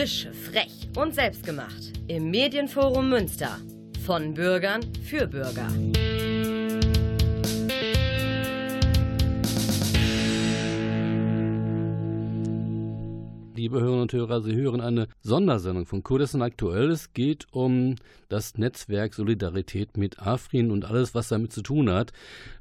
Frisch, frech und selbstgemacht. Im Medienforum Münster. Von Bürgern für Bürger. Liebe Hörerinnen und Hörer, Sie hören eine Sondersendung von Kurdistan aktuell. Es geht um das Netzwerk Solidarität mit Afrin und alles, was damit zu tun hat,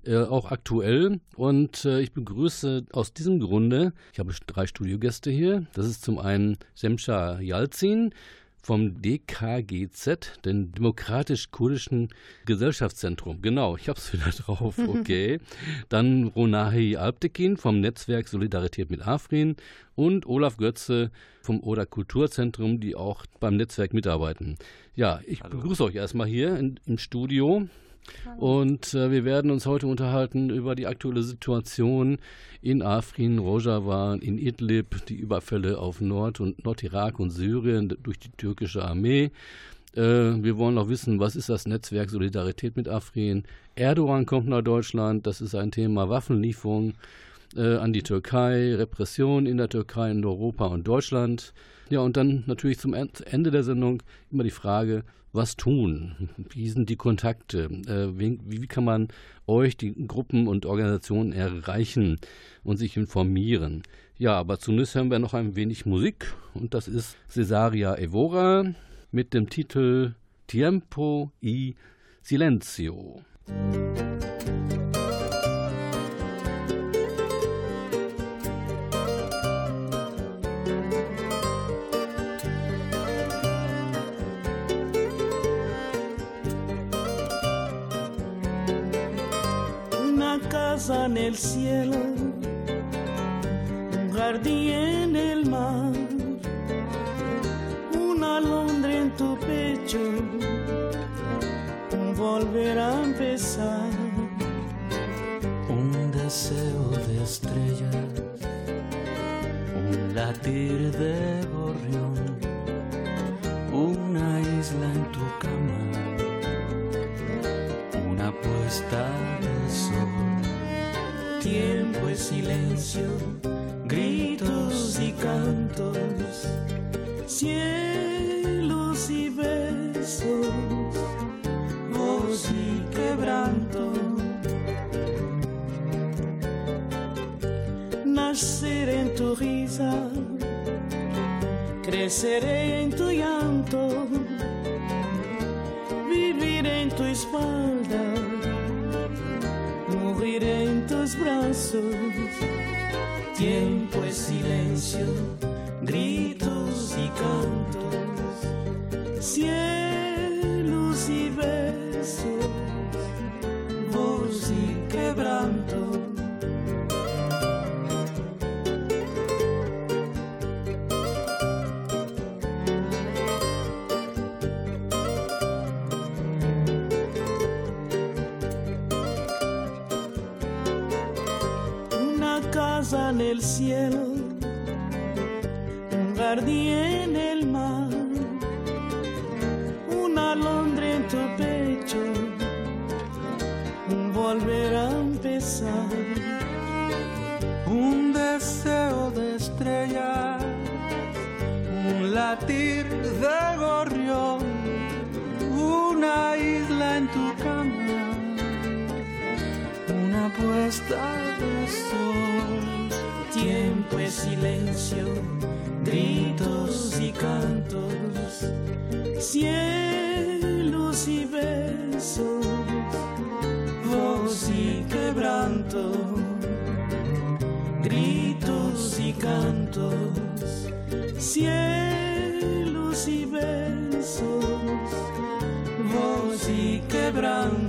äh, auch aktuell. Und äh, ich begrüße aus diesem Grunde, ich habe drei Studiogäste hier. Das ist zum einen Semsha Yalzin, vom DKGZ, dem Demokratisch-Kurdischen Gesellschaftszentrum. Genau, ich habe es wieder drauf, okay. Dann Ronahi Alptekin vom Netzwerk Solidarität mit Afrin und Olaf Götze vom Oder Kulturzentrum, die auch beim Netzwerk mitarbeiten. Ja, ich Hallo. begrüße euch erstmal hier in, im Studio. Und äh, wir werden uns heute unterhalten über die aktuelle Situation in Afrin, Rojava, in Idlib, die Überfälle auf Nord- und Nordirak und Syrien durch die türkische Armee. Äh, wir wollen auch wissen, was ist das Netzwerk Solidarität mit Afrin? Erdogan kommt nach Deutschland, das ist ein Thema Waffenlieferung äh, an die Türkei, Repression in der Türkei, in Europa und Deutschland. Ja, und dann natürlich zum Ende der Sendung immer die Frage, was tun? Wie sind die Kontakte? Äh, wie, kann man euch, die Gruppen und Organisationen erreichen und sich informieren? Ja, aber zunächst hören wir noch ein wenig Musik und das ist Cesaria Evora mit dem Titel Tiempo y Silencio. El cielo, un jardín en el mar, una alondra en tu pecho, un volver a empezar, un deseo de estrellas, un latir de silencio, gritos y cantos, cielos y besos, voz y quebranto. Nacer en tu risa, creceré en tu llanto, vivir en tu espalda en tus brazos. Tiempo es silencio, gritos y cantos, cielos y besos, en el cielo, un jardín en el mar, una alondra en tu pecho, un volver a empezar, un deseo de estrellas, un latir de gorrión, una isla en tu cama, una puesta de sol tiempo es silencio, gritos y cantos, cielos y besos, voz y quebranto, gritos y cantos, cielos y besos, voz y quebranto,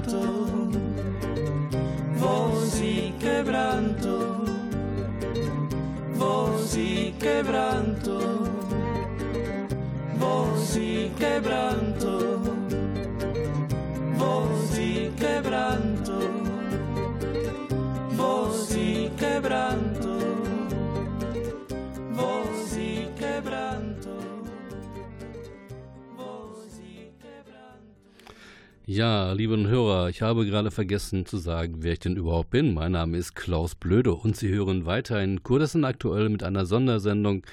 Ja, lieben Hörer, ich habe gerade vergessen zu sagen, wer ich denn überhaupt bin. Mein Name ist Klaus Blöde und Sie hören weiterhin Kurdistan aktuell mit einer Sondersendung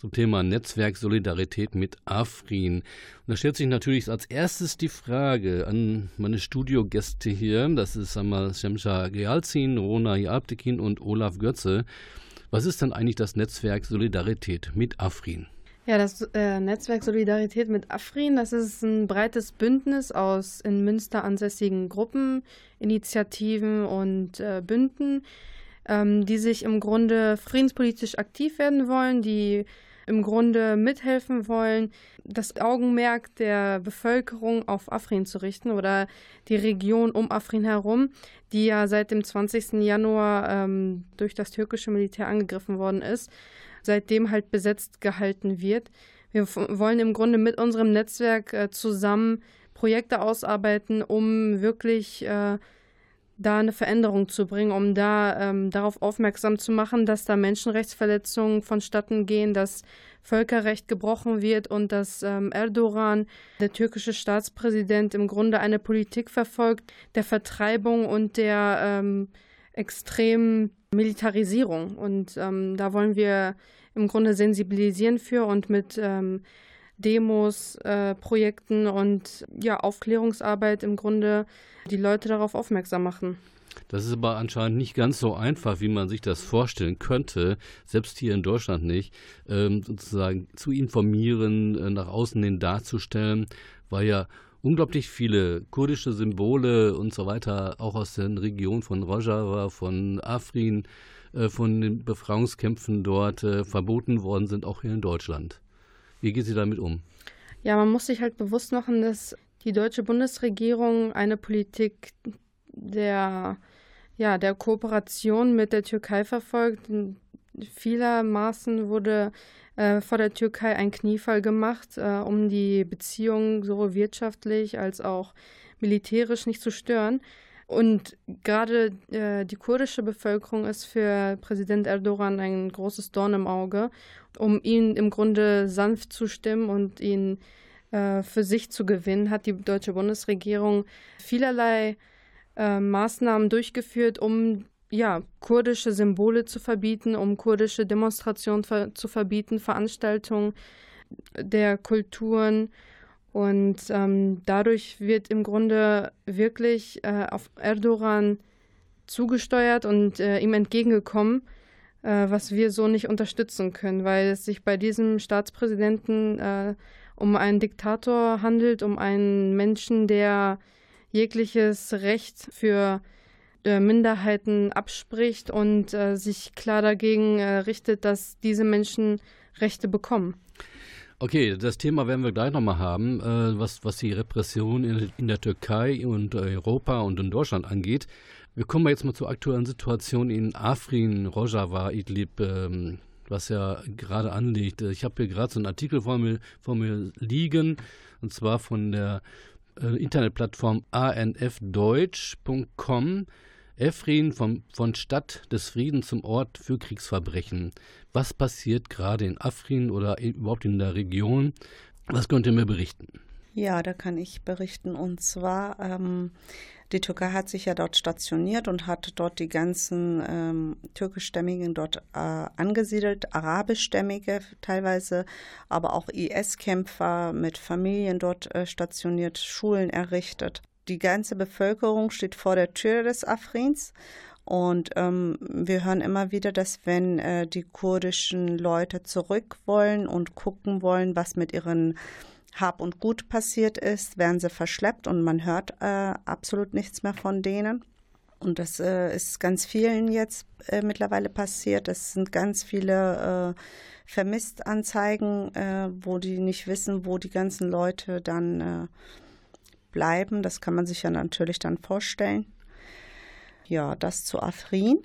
zum Thema Netzwerk Solidarität mit Afrin. Und da stellt sich natürlich als erstes die Frage an meine Studiogäste hier, das ist einmal Shemsha Gealzin, Rona Yabtekin und Olaf Götze. Was ist dann eigentlich das Netzwerk Solidarität mit Afrin? Ja, das äh, Netzwerk Solidarität mit Afrin, das ist ein breites Bündnis aus in Münster ansässigen Gruppen, Initiativen und äh, Bünden, ähm, die sich im Grunde friedenspolitisch aktiv werden wollen, die im Grunde mithelfen wollen, das Augenmerk der Bevölkerung auf Afrin zu richten oder die Region um Afrin herum, die ja seit dem 20. Januar ähm, durch das türkische Militär angegriffen worden ist seitdem halt besetzt gehalten wird. Wir wollen im Grunde mit unserem Netzwerk äh, zusammen Projekte ausarbeiten, um wirklich äh, da eine Veränderung zu bringen, um da ähm, darauf aufmerksam zu machen, dass da Menschenrechtsverletzungen vonstatten gehen, dass Völkerrecht gebrochen wird und dass ähm, Erdogan, der türkische Staatspräsident, im Grunde eine Politik verfolgt der Vertreibung und der ähm, extremen Militarisierung. Und ähm, da wollen wir im Grunde sensibilisieren für und mit ähm, Demos, äh, Projekten und ja, Aufklärungsarbeit im Grunde die Leute darauf aufmerksam machen. Das ist aber anscheinend nicht ganz so einfach, wie man sich das vorstellen könnte, selbst hier in Deutschland nicht, ähm, sozusagen zu informieren, äh, nach außen hin darzustellen, weil ja unglaublich viele kurdische Symbole und so weiter auch aus der Region von Rojava, von Afrin, äh, von den Befreiungskämpfen dort äh, verboten worden sind, auch hier in Deutschland. Wie geht sie damit um? Ja, man muss sich halt bewusst machen, dass die deutsche Bundesregierung eine Politik der, ja, der Kooperation mit der Türkei verfolgt. Vielermaßen wurde äh, vor der Türkei ein Kniefall gemacht, äh, um die Beziehungen sowohl wirtschaftlich als auch militärisch nicht zu stören. Und gerade äh, die kurdische Bevölkerung ist für Präsident Erdogan ein großes Dorn im Auge, um ihn im Grunde sanft zu stimmen und ihn äh, für sich zu gewinnen, hat die deutsche Bundesregierung vielerlei äh, Maßnahmen durchgeführt, um ja, kurdische Symbole zu verbieten, um kurdische Demonstrationen ver zu verbieten, Veranstaltungen der Kulturen. Und ähm, dadurch wird im Grunde wirklich äh, auf Erdogan zugesteuert und äh, ihm entgegengekommen, äh, was wir so nicht unterstützen können, weil es sich bei diesem Staatspräsidenten äh, um einen Diktator handelt, um einen Menschen, der jegliches Recht für äh, Minderheiten abspricht und äh, sich klar dagegen richtet, dass diese Menschen Rechte bekommen. Okay, das Thema werden wir gleich nochmal haben, äh, was, was die Repression in, in, der Türkei und Europa und in Deutschland angeht. Wir kommen jetzt mal zur aktuellen Situation in Afrin, Rojava, Idlib, ähm, was ja gerade anliegt. Ich habe hier gerade so einen Artikel vor mir, vor mir liegen, und zwar von der äh, Internetplattform anfdeutsch.com. Efrin vom, von Stadt des Friedens zum Ort für Kriegsverbrechen. Was passiert gerade in Afrin oder überhaupt in der Region? Was könnt ihr mir berichten? Ja, da kann ich berichten. Und zwar, ähm, die Türkei hat sich ja dort stationiert und hat dort die ganzen ähm, türkischstämmigen dort äh, angesiedelt, arabischstämmige teilweise, aber auch IS-Kämpfer mit Familien dort äh, stationiert, Schulen errichtet die ganze Bevölkerung steht vor der Tür des Afrins. Und ähm, wir hören immer wieder, dass wenn äh, die kurdischen Leute zurück wollen und gucken wollen, was mit ihren Hab und Gut passiert ist, werden sie verschleppt und man hört äh, absolut nichts mehr von denen. Und das äh, ist ganz vielen jetzt äh, mittlerweile passiert. Es sind ganz viele äh, Vermisstanzeigen, äh, wo die nicht wissen, wo die ganzen Leute dann bleiben. Das kann man sich ja natürlich dann vorstellen. Ja, das zu Afrin.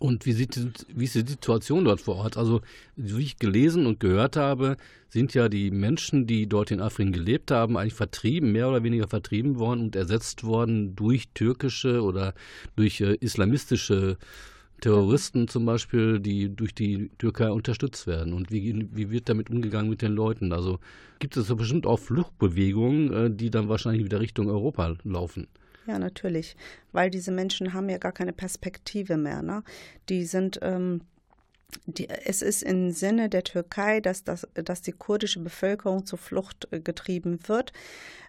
Und wie, sieht, wie ist die Situation dort vor Ort? Also, wie ich gelesen und gehört habe, sind ja die Menschen, die dort in Afrin gelebt haben, eigentlich vertrieben, mehr oder weniger vertrieben worden und ersetzt worden durch türkische oder durch äh, islamistische Terroristen zum Beispiel, die durch die Türkei unterstützt werden? Und wie, wie wird damit umgegangen mit den Leuten? Also gibt es bestimmt auch Fluchtbewegungen, äh, die dann wahrscheinlich wieder Richtung Europa laufen? Ja, natürlich, weil diese Menschen haben ja gar keine Perspektive mehr. Ne? Die sind ähm, die, es ist im Sinne der Türkei, dass, das, dass die kurdische Bevölkerung zur Flucht äh, getrieben wird.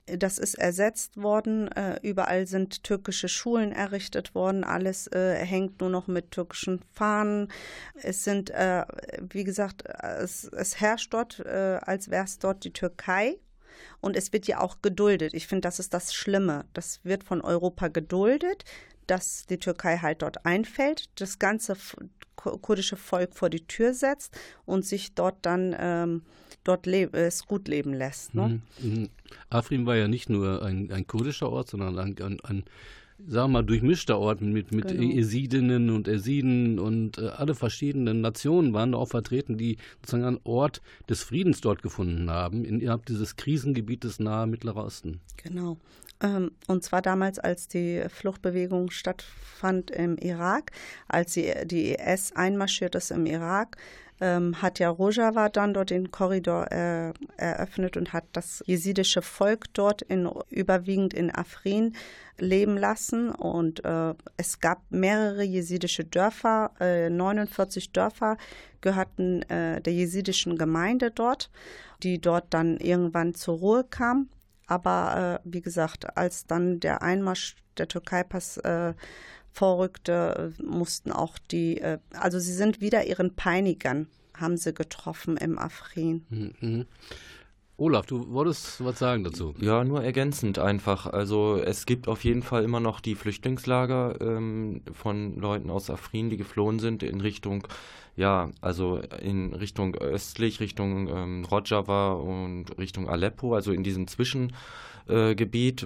Das ist ersetzt worden. Äh, überall sind türkische Schulen errichtet worden. Alles äh, hängt nur noch mit türkischen Fahnen. Es sind, äh, wie gesagt, es, es herrscht dort, als wäre es dort die Türkei. Und es wird ja auch geduldet. Ich finde, das ist das Schlimme. Das wird von Europa geduldet dass die Türkei halt dort einfällt, das ganze kurdische Volk vor die Tür setzt und sich dort dann ähm, dort es gut leben lässt. Ne? Mhm. mhm. Afrin war ja nicht nur ein, ein kurdischer Ort, sondern ein, ein, ein sagen wir mal, durchmischter Ort mit, mit genau. Esidinnen und Esiden und äh, alle verschiedenen Nationen waren da auch vertreten, die sozusagen einen Ort des Friedens dort gefunden haben, innerhalb dieses Krisengebietes nahe Mittlerer Osten. Genau. Ähm, und zwar damals, als die Fluchtbewegung stattfand im Irak, als die, die IS einmarschiert ist im Irak, ähm, hat ja Rojava dann dort den Korridor äh, eröffnet und hat das jesidische Volk dort in, überwiegend in Afrin leben lassen. Und äh, es gab mehrere jesidische Dörfer, äh, 49 Dörfer gehörten äh, der jesidischen Gemeinde dort, die dort dann irgendwann zur Ruhe kam. Aber äh, wie gesagt, als dann der Einmarsch der Türkei-Pass äh, vorrückte, mussten auch die, äh, also sie sind wieder ihren Peinigern, haben sie getroffen im Afrin. Mhm. Olaf, du wolltest was sagen dazu? Ja, nur ergänzend einfach. Also es gibt auf jeden Fall immer noch die Flüchtlingslager ähm, von Leuten aus Afrin, die geflohen sind in Richtung, ja, also in Richtung östlich, Richtung ähm, Rojava und Richtung Aleppo, also in diesem Zwischengebiet, äh,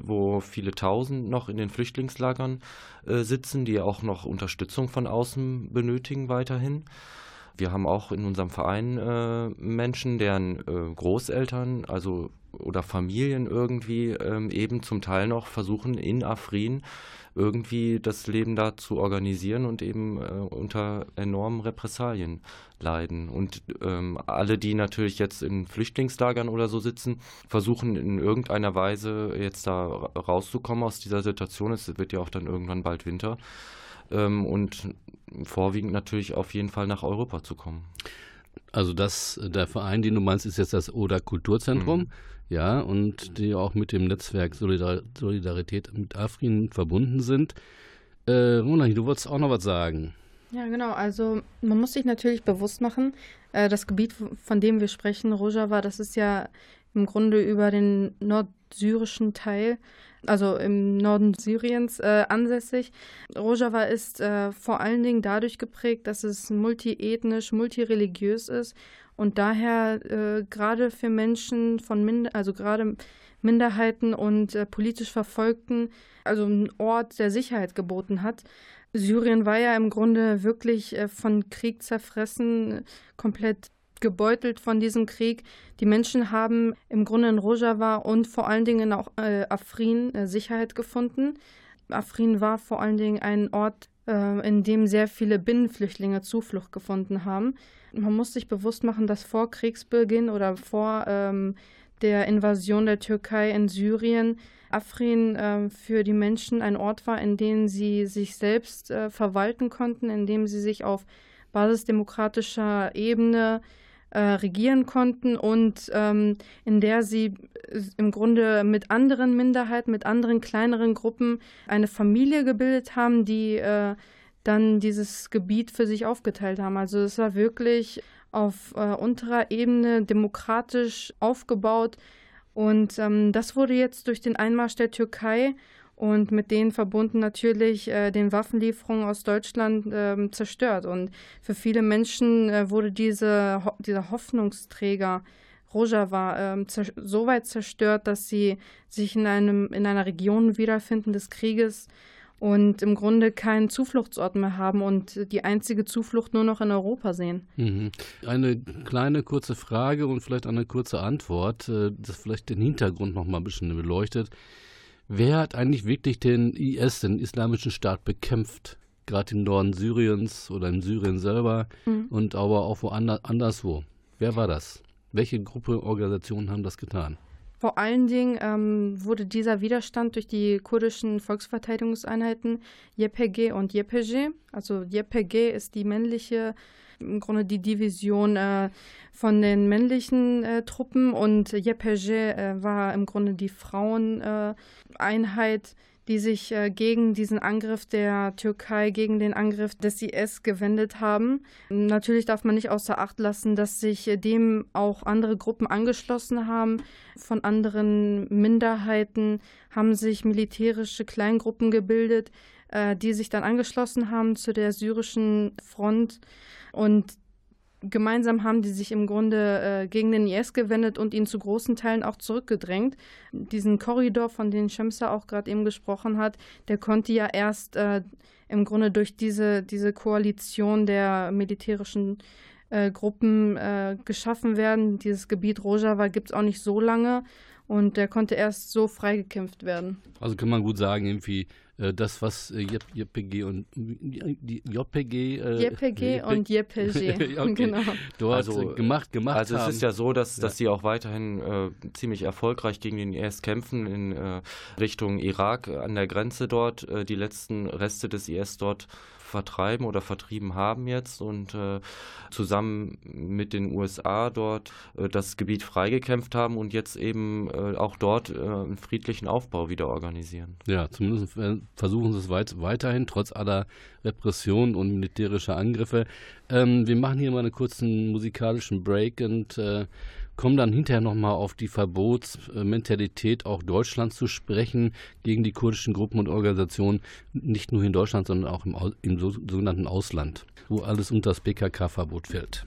wo viele Tausend noch in den Flüchtlingslagern äh, sitzen, die auch noch Unterstützung von außen benötigen weiterhin. Wir haben auch in unserem Verein äh, Menschen, deren äh, Großeltern, also oder Familien irgendwie ähm, eben zum Teil noch versuchen in Afrin irgendwie das Leben da zu organisieren und eben äh, unter enormen Repressalien leiden. Und ähm, alle, die natürlich jetzt in Flüchtlingslagern oder so sitzen, versuchen in irgendeiner Weise jetzt da rauszukommen aus dieser Situation. Es wird ja auch dann irgendwann bald Winter ähm, und vorwiegend natürlich auf jeden Fall nach Europa zu kommen. Also das, der Verein, den du meinst, ist jetzt das Oder Kulturzentrum, mhm. Ja, und die auch mit dem Netzwerk Solidar Solidarität mit Afrin verbunden sind. Äh, Ronald, du wolltest auch noch was sagen. Ja, genau. Also man muss sich natürlich bewusst machen, äh, das Gebiet, von dem wir sprechen, Rojava, das ist ja im Grunde über den nordsyrischen Teil also im Norden Syriens äh, ansässig. Rojava ist äh, vor allen Dingen dadurch geprägt, dass es multiethnisch, multireligiös ist und daher äh, gerade für Menschen von Minder also gerade Minderheiten und äh, politisch Verfolgten, also ein Ort der Sicherheit geboten hat. Syrien war ja im Grunde wirklich äh, von Krieg zerfressen, komplett gebeutelt von diesem Krieg. Die Menschen haben im Grunde in Rojava und vor allen Dingen auch äh, Afrin äh, Sicherheit gefunden. Afrin war vor allen Dingen ein Ort, in dem sehr viele Binnenflüchtlinge Zuflucht gefunden haben. Man muss sich bewusst machen, dass vor Kriegsbeginn oder vor ähm, der Invasion der Türkei in Syrien Afrin äh, für die Menschen ein Ort war, in dem sie sich selbst äh, verwalten konnten, in dem sie sich auf basisdemokratischer Ebene äh, regieren konnten und ähm, in der sie äh, im Grunde mit anderen Minderheiten, mit anderen kleineren Gruppen eine Familie gebildet haben, die äh, dann dieses Gebiet für sich aufgeteilt haben. Also es war wirklich auf äh, unterer Ebene demokratisch aufgebaut. Und ähm, das wurde jetzt durch den Einmarsch der Türkei und mit denen verbunden natürlich äh, den Waffenlieferungen aus Deutschland äh, zerstört. Und für viele Menschen äh, wurde diese, ho dieser Hoffnungsträger Rojava äh, so weit zerstört, dass sie sich in, einem, in einer Region wiederfinden des Krieges und im Grunde keinen Zufluchtsort mehr haben und die einzige Zuflucht nur noch in Europa sehen. Mhm. Eine kleine kurze Frage und vielleicht eine kurze Antwort, äh, das vielleicht den Hintergrund noch mal ein bisschen beleuchtet. Wer hat eigentlich wirklich den IS, den Islamischen Staat, bekämpft? Gerade im Norden Syriens oder in Syrien selber mhm. und aber auch woanders anderswo. Wer war das? Welche Gruppe Organisationen haben das getan? Vor allen Dingen ähm, wurde dieser Widerstand durch die kurdischen Volksverteidigungseinheiten YPG und YPG, also YPG ist die männliche, im Grunde die Division äh, von den männlichen äh, Truppen und YPG äh, war im Grunde die Fraueneinheit, die sich äh, gegen diesen Angriff der Türkei, gegen den Angriff des IS gewendet haben. Natürlich darf man nicht außer Acht lassen, dass sich äh, dem auch andere Gruppen angeschlossen haben. Von anderen Minderheiten haben sich militärische Kleingruppen gebildet, äh, die sich dann angeschlossen haben zu der syrischen Front. Und gemeinsam haben die sich im Grunde äh, gegen den IS gewendet und ihn zu großen Teilen auch zurückgedrängt. Diesen Korridor, von dem Shemsa auch gerade eben gesprochen hat, der konnte ja erst äh, im Grunde durch diese, diese Koalition der militärischen äh, Gruppen äh, geschaffen werden. Dieses Gebiet Rojava gibt es auch nicht so lange und der konnte erst so freigekämpft werden. Also kann man gut sagen, irgendwie das, was äh, JPG und die JPG, äh, JPG und JPG okay. genau. dort also, gemacht, gemacht also haben. Also es ist ja so, dass, dass sie auch weiterhin äh, ziemlich erfolgreich gegen den IS kämpfen in äh, Richtung Irak an der Grenze dort, äh, die letzten Reste des IS dort vertreiben oder vertrieben haben jetzt und äh, zusammen mit den USA dort äh, das Gebiet freigekämpft haben und jetzt eben äh, auch dort äh, einen friedlichen Aufbau wieder organisieren. Ja, zumindest versuchen sie es weit, weiterhin, trotz aller Repressionen und militärischer Angriffe. Ähm, wir machen hier mal einen kurzen musikalischen Break und äh, kommen dann hinterher nochmal auf die Verbotsmentalität auch Deutschlands zu sprechen gegen die kurdischen Gruppen und Organisationen, nicht nur in Deutschland, sondern auch im, im sogenannten Ausland, wo alles unter das PKK-Verbot fällt.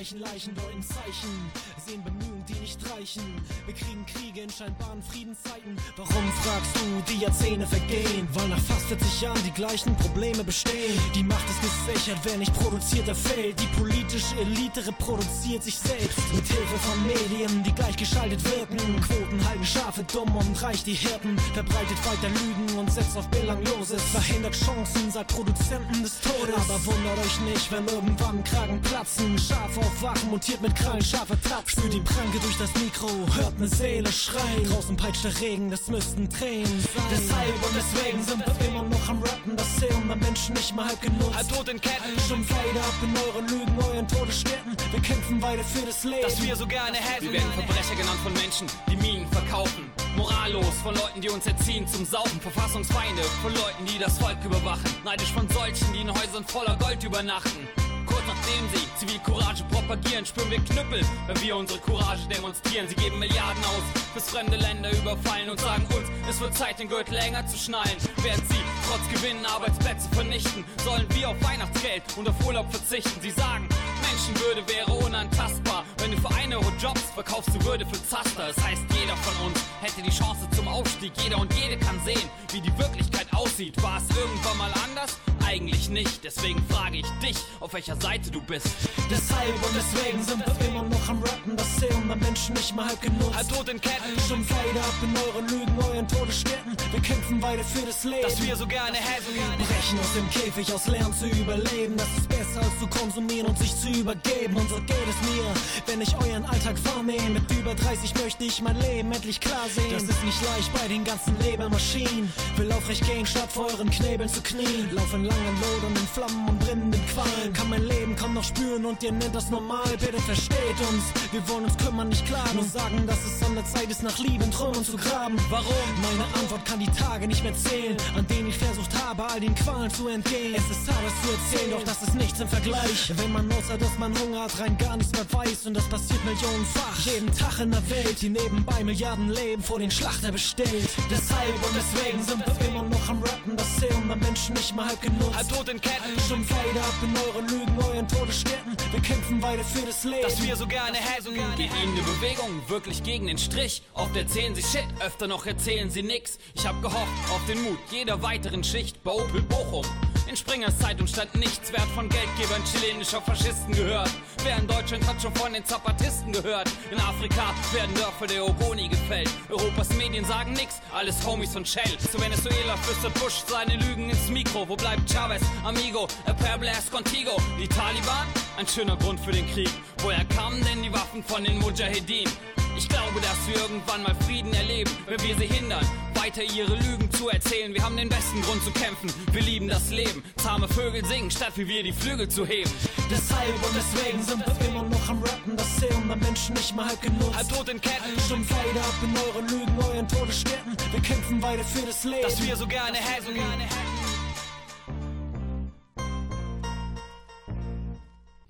Gleichen Leichen, deuten Zeichen, sehen Bemühungen, die nicht reichen. Wir kriegen Kriege in scheinbaren Friedenszeiten. Warum fragst du, die Jahrzehnte vergehen? Weil nach fast 40 Jahren die gleichen Probleme bestehen. Die Macht ist gesichert, wer nicht produziert, der fällt. Die politische Elite reproduziert sich selbst. Mit Hilfe von Medien, die gleichgeschaltet wirken. Quoten halten Schafe dumm und reich die Hirten. Verbreitet weiter Lügen und setzt auf Belangloses. Verhindert Chancen, sagt Produzenten des Todes. Aber wundert euch nicht, wenn irgendwann Kragen platzen Katzen, Schaf aufwachen, montiert mit Krallen, scharfe Tats. Spür die Pranke durch das Mikro, hört ne Seele schreien. Draußen peitscht der Regen, das müssten Tränen sein. Deshalb und deswegen sind wir immer noch am Rappen. Das Serum der Menschen nicht mal halb genutzt. Halb tot in Ketten, schon Fade ab in euren Lügen, euren Todesstätten. Wir kämpfen beide für das Leben, das wir so gerne hätten. Wir werden Verbrecher genannt von Menschen, die Minen verkaufen. Morallos von Leuten, die uns erziehen zum Saufen. Verfassungsfeinde von Leuten, die das Volk überwachen. Neidisch von solchen, die in Häusern voller Gold übernachten. Kurz nachdem sie Zivilcourage propagieren, spüren wir Knüppel, wenn wir unsere Courage demonstrieren. Sie geben Milliarden aus fürs fremde Länder überfallen und sagen uns, es wird Zeit, den Gürtel länger zu schnallen. Während sie trotz Gewinnen Arbeitsplätze vernichten, sollen wir auf Weihnachtsgeld und auf Urlaub verzichten. Sie sagen, Menschenwürde wäre unantastbar. Wenn du für eine Euro Jobs verkaufst du Würde für Zaster. Das heißt, jeder von uns hätte die Chance zum Aufstieg. Jeder und jede kann sehen, wie die Wirklichkeit aussieht. War es irgendwann mal anders? Eigentlich nicht. Deswegen frage ich dich, auf welcher Seite du bist. Deshalb und deswegen sind wir immer noch am Rappen. Das Serum der Menschen nicht mal halb genutzt. Halb tot in Ketten. Schon Fade ab in euren Lügen, euren Todesstätten. Wir kämpfen beide für das Leben. Das wir so gerne hätten. Brechen aus dem Käfig, aus Lernen zu überleben. Das ist besser als zu konsumieren und sich zu übergeben. Und so geht es mir, wenn ich euren Alltag wahrnehme. Mit über 30 möchte ich mein Leben endlich klar sehen. Das ist nicht leicht bei den ganzen Lebermaschinen. Will aufrecht gehen, statt vor euren Knebeln zu knien. Lauf in langen lodernden Flammen und brennenden Qualen. Kann mein Leben kaum noch spüren und ihr nennt das normal. Bitte versteht uns, wir wollen uns kümmern, nicht klagen. Und sagen, dass es an der Zeit ist, nach Lieben Trümmern zu graben. Warum? Meine Antwort kann die Tage nicht mehr zählen, an denen ich versucht habe, all den Qualen zu entgehen. Es ist hart, das zu erzählen, doch das ist nichts im Vergleich. Wenn man außer, dass man Hunger hat, rein gar nichts mehr weiß. Und das passiert millionenfach. Jeden Tag in der Welt, die nebenbei Milliarden Leben vor den Schlachter bestellt. Deshalb und deswegen sind wir immer noch am Rappen. Das Serum der Menschen nicht mal halb genutzt. Halb tot in Ketten. Schon Fade ab in euren Lügen, euren Todesstätten. Wir kämpfen beide für das Leben. Das wir so gerne hätten. Geht ihnen die Bewegung wirklich gegen den Strich? Oft erzählen sie Shit, öfter noch erzählen sie nix. Ich hab gehofft auf den Mut jeder weiteren Schicht bei Opel Bochum. In Springers Zeitung stand nichts wert von Geldgebern chilenischer Faschisten gehört. Wer in Deutschland hat schon von den Zapatisten gehört? In Afrika werden Dörfer der Ogoni gefällt. Europas Medien sagen nix, alles Homies und Shell. Zu Venezuela flüstert Bush seine Lügen ins Mikro. Wo bleibt Chavez, Amigo, a Perbles Contigo? Die Taliban? Ein schöner Grund für den Krieg. Woher kamen denn die Waffen von den Mujahedin? Ich glaube, dass wir irgendwann mal Frieden erleben, wenn wir sie hindern, weiter ihre Lügen zu erzählen. Wir haben den besten Grund zu kämpfen. Wir lieben das Leben. Zahme Vögel singen, statt wie wir die Flügel zu heben. Deshalb und deswegen sind wir immer noch am Rappen. Das Serum der Menschen nicht mal halb genutzt. Halb tot in Ketten. Stimmt leider ab in euren Lügen, euren Todesstätten. Wir kämpfen weiter für das Leben. Das wir so gerne hätten.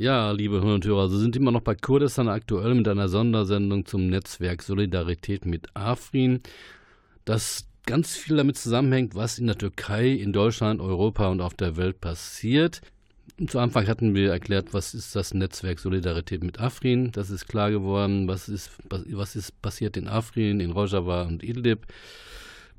Ja, liebe Hörer und Hörer, Sie sind immer noch bei Kurdistan aktuell mit einer Sondersendung zum Netzwerk Solidarität mit Afrin, das ganz viel damit zusammenhängt, was in der Türkei, in Deutschland, Europa und auf der Welt passiert. Zu Anfang hatten wir erklärt, was ist das Netzwerk Solidarität mit Afrin. Das ist klar geworden, was ist, was ist passiert in Afrin, in Rojava und Idlib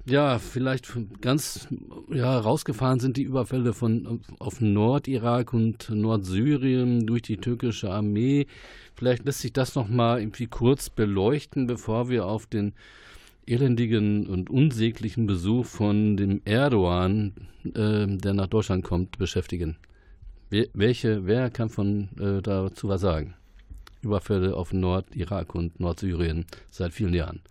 ja, vielleicht ganz ja, rausgefahren sind die Überfälle von auf Nordirak und Nordsyrien durch die türkische Armee. Vielleicht lässt sich das noch mal irgendwie kurz beleuchten, bevor wir auf den elendigen und unsäglichen Besuch von dem Erdogan, äh, der nach Deutschland kommt, beschäftigen. Wer, welche, wer kann von äh, dazu was sagen? Überfälle auf Nordirak und Nordsyrien seit vielen Jahren.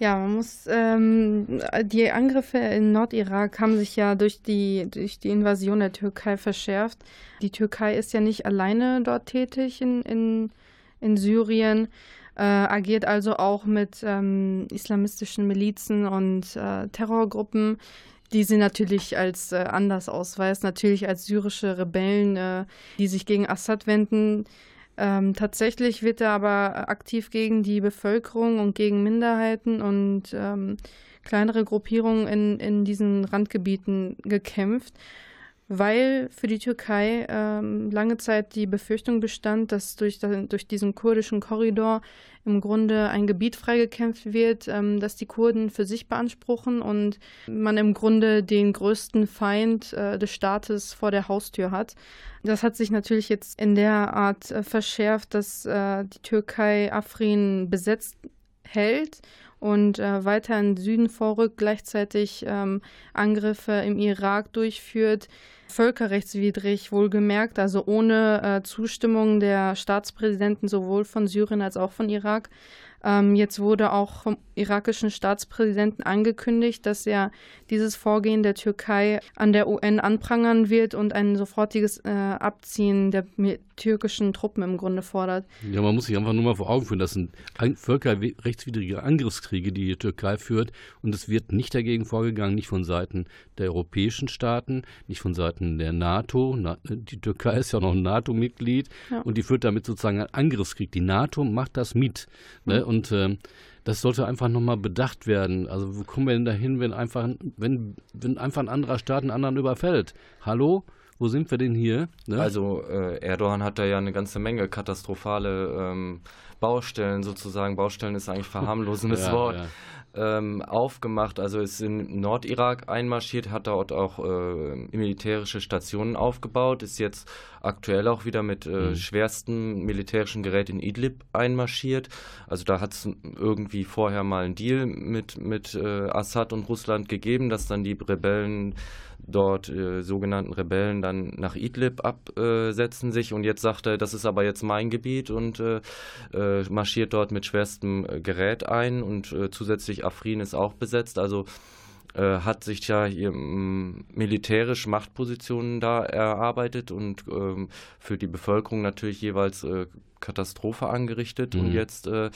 Ja, man muss ähm, die Angriffe in Nordirak haben sich ja durch die durch die Invasion der Türkei verschärft. Die Türkei ist ja nicht alleine dort tätig in, in, in Syrien, äh, agiert also auch mit ähm, islamistischen Milizen und äh, Terrorgruppen, die sie natürlich als äh, anders ausweist, natürlich als syrische Rebellen, äh, die sich gegen Assad wenden. Ähm, tatsächlich wird er aber aktiv gegen die Bevölkerung und gegen Minderheiten und ähm, kleinere Gruppierungen in, in diesen Randgebieten gekämpft, weil für die Türkei ähm, lange Zeit die Befürchtung bestand, dass durch, durch diesen kurdischen Korridor im Grunde ein Gebiet freigekämpft wird, ähm, das die Kurden für sich beanspruchen und man im Grunde den größten Feind äh, des Staates vor der Haustür hat. Das hat sich natürlich jetzt in der Art äh, verschärft, dass äh, die Türkei Afrin besetzt hält und äh, weiter in den Süden vorrückt, gleichzeitig ähm, Angriffe im Irak durchführt, völkerrechtswidrig wohlgemerkt, also ohne äh, Zustimmung der Staatspräsidenten sowohl von Syrien als auch von Irak. Ähm, jetzt wurde auch vom irakischen Staatspräsidenten angekündigt, dass er dieses Vorgehen der Türkei an der UN anprangern wird und ein sofortiges äh, Abziehen der türkischen Truppen im Grunde fordert. Ja, man muss sich einfach nur mal vor Augen führen, das sind völkerrechtswidrige Angriffskriege, die die Türkei führt und es wird nicht dagegen vorgegangen, nicht von Seiten der europäischen Staaten, nicht von Seiten der NATO. Die Türkei ist ja noch ein NATO-Mitglied ja. und die führt damit sozusagen einen Angriffskrieg. Die NATO macht das mit. Ne? Mhm. Und äh, das sollte einfach nochmal bedacht werden. Also wo kommen wir denn dahin, wenn einfach, wenn, wenn einfach ein anderer Staat einen anderen überfällt? Hallo? Wo sind wir denn hier? Ne? Also äh, Erdogan hat da ja eine ganze Menge katastrophale ähm, Baustellen sozusagen. Baustellen ist eigentlich verharmlosendes ja, Wort. Ja ähm, aufgemacht, also ist in Nordirak einmarschiert, hat dort auch äh, militärische Stationen aufgebaut, ist jetzt aktuell auch wieder mit äh, mhm. schwersten militärischen Gerät in Idlib einmarschiert. Also da hat es irgendwie vorher mal einen Deal mit, mit äh, Assad und Russland gegeben, dass dann die Rebellen dort äh, sogenannten Rebellen dann nach Idlib absetzen sich und jetzt sagt er, das ist aber jetzt mein Gebiet und äh, äh, marschiert dort mit schwerstem äh, Gerät ein und zusätzlich Afrin ist auch besetzt. Also hat sich ja hier, m, militärisch Machtpositionen da erarbeitet und ähm, für die Bevölkerung natürlich jeweils äh, Katastrophe angerichtet. Mhm. Und jetzt äh,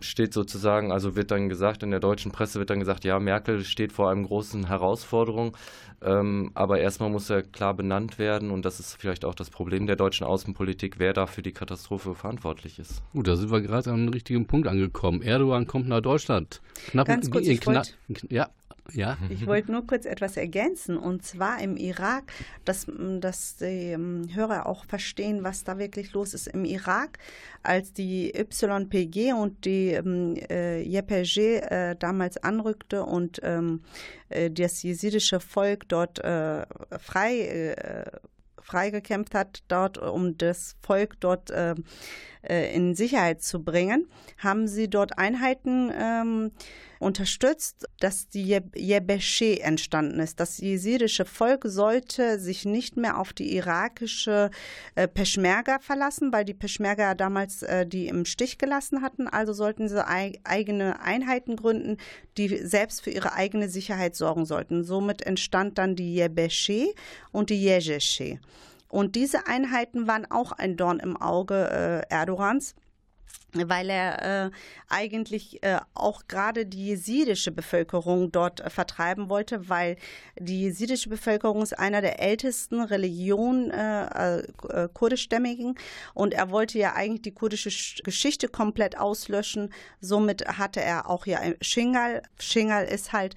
steht sozusagen, also wird dann gesagt, in der deutschen Presse wird dann gesagt, ja, Merkel steht vor einem großen Herausforderung. Ähm, aber erstmal muss er klar benannt werden und das ist vielleicht auch das Problem der deutschen Außenpolitik, wer da für die Katastrophe verantwortlich ist. Gut, da sind wir gerade an einem richtigen Punkt angekommen. Erdogan kommt nach Deutschland. Knapp Ganz kurz, in, in, ja, ja. Ich wollte nur kurz etwas ergänzen und zwar im Irak, dass, dass die ähm, Hörer auch verstehen, was da wirklich los ist. Im Irak, als die YPG und die ähm, äh, YPG äh, damals anrückte und ähm, äh, das jesidische Volk dort äh, frei äh, freigekämpft hat, dort, um das Volk dort äh, äh, in Sicherheit zu bringen, haben sie dort Einheiten ähm, unterstützt, dass die Yebeshe entstanden ist. Das jesidische Volk sollte sich nicht mehr auf die irakische äh, Peschmerga verlassen, weil die Peschmerga damals äh, die im Stich gelassen hatten. Also sollten sie ei eigene Einheiten gründen, die selbst für ihre eigene Sicherheit sorgen sollten. Somit entstand dann die Yebeshe und die Yejeshe. Und diese Einheiten waren auch ein Dorn im Auge äh, Erdogans weil er äh, eigentlich äh, auch gerade die jesidische Bevölkerung dort äh, vertreiben wollte, weil die jesidische Bevölkerung ist einer der ältesten Religionen äh, äh, kurdischstämmigen und er wollte ja eigentlich die kurdische Geschichte komplett auslöschen. Somit hatte er auch ja Shingal. Shingal ist halt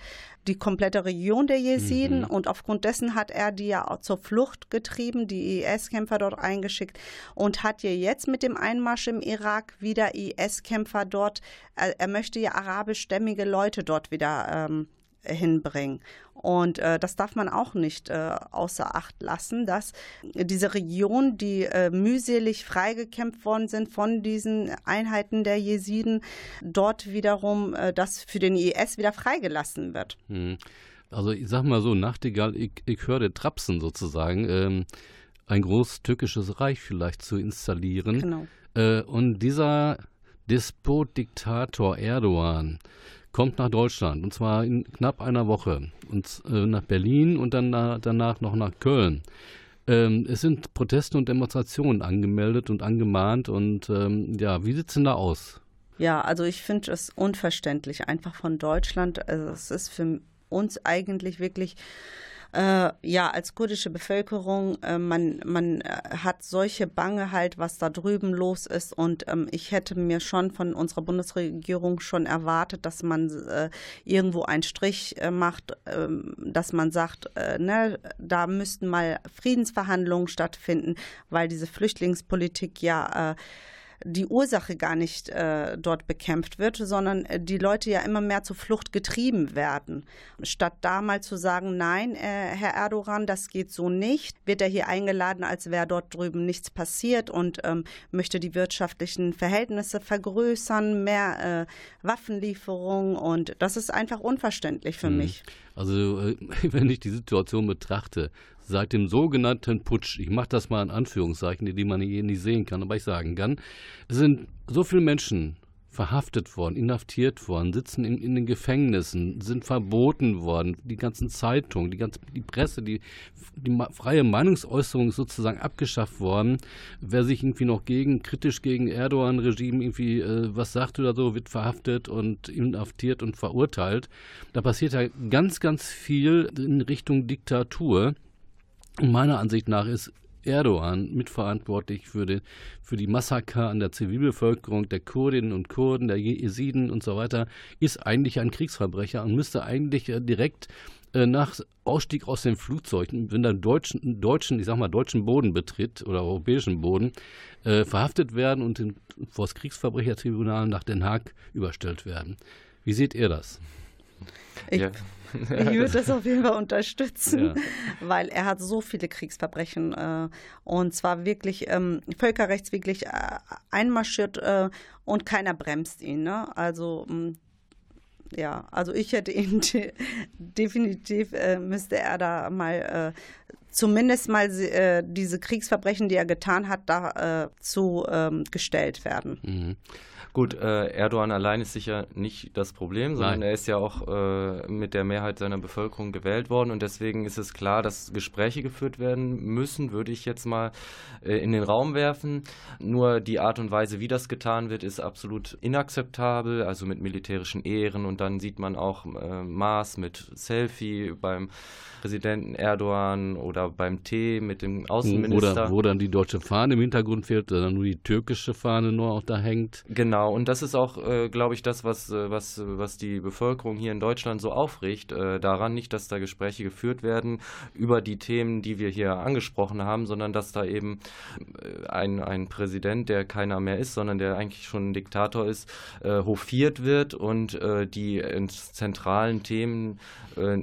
die komplette Region der Jesiden mhm. und aufgrund dessen hat er die ja auch zur Flucht getrieben, die IS-Kämpfer dort eingeschickt und hat ja jetzt mit dem Einmarsch im Irak wieder IS-Kämpfer dort, er, er möchte ja arabischstämmige Leute dort wieder ähm, hinbringen. Und äh, das darf man auch nicht äh, außer Acht lassen, dass diese Regionen, die äh, mühselig freigekämpft worden sind von diesen Einheiten der Jesiden, dort wiederum äh, das für den IS wieder freigelassen wird. Hm. Also ich sag mal so, Nachtigall, ich, ich höre Trapsen sozusagen, ähm, ein groß türkisches Reich vielleicht zu installieren. Genau. Äh, und dieser Despot, Diktator Erdogan, kommt nach Deutschland und zwar in knapp einer Woche und äh, nach Berlin und dann na, danach noch nach Köln. Ähm, es sind Proteste und Demonstrationen angemeldet und angemahnt und ähm, ja, wie sieht es denn da aus? Ja, also ich finde es unverständlich, einfach von Deutschland. Also es ist für uns eigentlich wirklich äh, ja, als kurdische Bevölkerung, äh, man, man äh, hat solche Bange halt, was da drüben los ist. Und ähm, ich hätte mir schon von unserer Bundesregierung schon erwartet, dass man äh, irgendwo einen Strich äh, macht, ähm, dass man sagt, äh, ne, da müssten mal Friedensverhandlungen stattfinden, weil diese Flüchtlingspolitik ja die Ursache gar nicht äh, dort bekämpft wird, sondern äh, die Leute ja immer mehr zur Flucht getrieben werden. Statt da mal zu sagen, nein, äh, Herr Erdogan, das geht so nicht, wird er hier eingeladen, als wäre dort drüben nichts passiert und ähm, möchte die wirtschaftlichen Verhältnisse vergrößern, mehr äh, Waffenlieferungen und das ist einfach unverständlich für mhm. mich. Also äh, wenn ich die Situation betrachte, seit dem sogenannten Putsch, ich mache das mal in Anführungszeichen, die man hier nicht sehen kann, aber ich sagen kann, sind so viele Menschen verhaftet worden, inhaftiert worden, sitzen in, in, den Gefängnissen, sind verboten worden, die ganzen Zeitungen, die ganze die Presse, die, die freie Meinungsäußerung ist sozusagen abgeschafft worden. Wer sich irgendwie noch gegen kritisch gegen Erdogan-Regime irgendwie äh, was sagt oder so, wird verhaftet und inhaftiert und verurteilt. Da passiert ja ganz, ganz viel in Richtung Diktatur. Meiner Ansicht nach ist Erdogan mitverantwortlich für, den, für die Massaker an der Zivilbevölkerung der Kurdinnen und Kurden, der Jesiden und so weiter, ist eigentlich ein Kriegsverbrecher und müsste eigentlich äh, direkt äh, nach Ausstieg aus den Flugzeugen, wenn er deutschen, deutschen, ich sag mal, deutschen Boden betritt oder europäischen Boden, äh, verhaftet werden und in, vor das Kriegsverbrechertribunal nach Den Haag überstellt werden. Wie seht ihr das? Ich, ja. ich würde das auf jeden Fall unterstützen, ja. weil er hat so viele Kriegsverbrechen äh, und zwar wirklich ähm, völkerrechtswidrig äh, einmarschiert äh, und keiner bremst ihn. Ne? Also ähm, ja, also ich hätte ihn de definitiv äh, müsste er da mal äh, zumindest mal äh, diese Kriegsverbrechen, die er getan hat, dazu ähm, gestellt werden. Mhm. Gut, äh, Erdogan allein ist sicher nicht das Problem, sondern Nein. er ist ja auch äh, mit der Mehrheit seiner Bevölkerung gewählt worden und deswegen ist es klar, dass Gespräche geführt werden müssen, würde ich jetzt mal äh, in den Raum werfen. Nur die Art und Weise, wie das getan wird, ist absolut inakzeptabel, also mit militärischen Ehren und dann sieht man auch äh, Maß mit Selfie beim Präsidenten Erdogan oder beim Tee mit dem Außenminister. Oder wo dann die deutsche Fahne im Hintergrund fehlt, oder nur die türkische Fahne nur auch da hängt. Genau und das ist auch, äh, glaube ich, das, was, äh, was, was die Bevölkerung hier in Deutschland so aufregt, äh, daran nicht, dass da Gespräche geführt werden über die Themen, die wir hier angesprochen haben, sondern dass da eben äh, ein, ein Präsident, der keiner mehr ist, sondern der eigentlich schon ein Diktator ist, äh, hofiert wird und äh, die zentralen Themen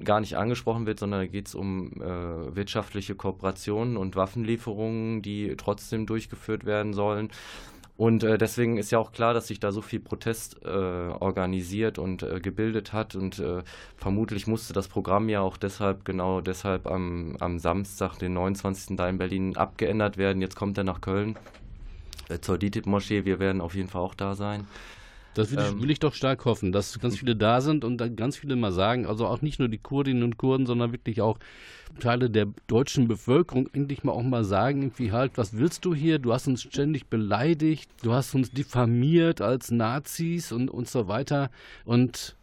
gar nicht angesprochen wird, sondern geht es um wirtschaftliche Kooperationen und Waffenlieferungen, die trotzdem durchgeführt werden sollen. Und äh, deswegen ist ja auch klar, dass sich da so viel Protest äh, organisiert und äh, gebildet hat. Und äh, vermutlich musste das Programm ja auch deshalb, genau deshalb am, am Samstag, den 29. da in Berlin abgeändert werden. Jetzt kommt er nach Köln äh, zur DITIB-Moschee. Wir werden auf jeden Fall auch da sein. Das will ich, ähm, will ich, doch stark hoffen, dass ganz viele da sind und dann ganz viele mal sagen, also auch nicht nur die Kurdinnen und Kurden, sondern wirklich auch Teile der deutschen Bevölkerung endlich mal auch mal sagen, irgendwie halt, was willst du hier? Du hast uns ständig beleidigt, du hast uns diffamiert als Nazis und, und so weiter. Und